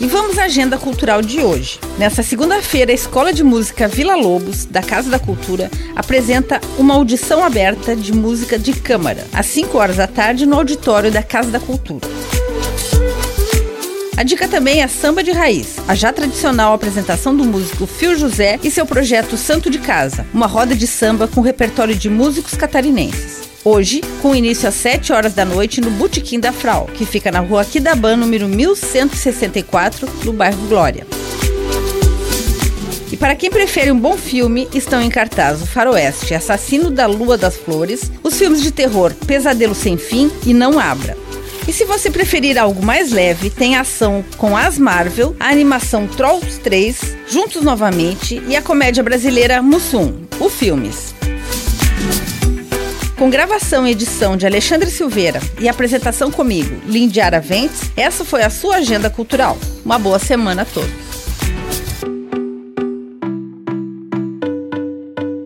E vamos à agenda cultural de hoje. Nessa segunda-feira, a Escola de Música Vila Lobos, da Casa da Cultura, apresenta uma audição aberta de música de câmara, às 5 horas da tarde, no auditório da Casa da Cultura. A dica também é Samba de Raiz, a já tradicional apresentação do músico Fio José e seu projeto Santo de Casa, uma roda de samba com repertório de músicos catarinenses. Hoje, com início às 7 horas da noite no Botequim da Frau, que fica na rua Quidaban, número 1164, no bairro Glória. E para quem prefere um bom filme, estão em cartaz o Faroeste, Assassino da Lua das Flores, os filmes de terror Pesadelo Sem Fim e Não Abra. E se você preferir algo mais leve, tem ação com As Marvel, a animação Trolls 3, Juntos Novamente e a comédia brasileira Mussum, o Filmes. Com gravação e edição de Alexandre Silveira e apresentação comigo, Lindy Araventes, essa foi a sua agenda cultural. Uma boa semana a todos.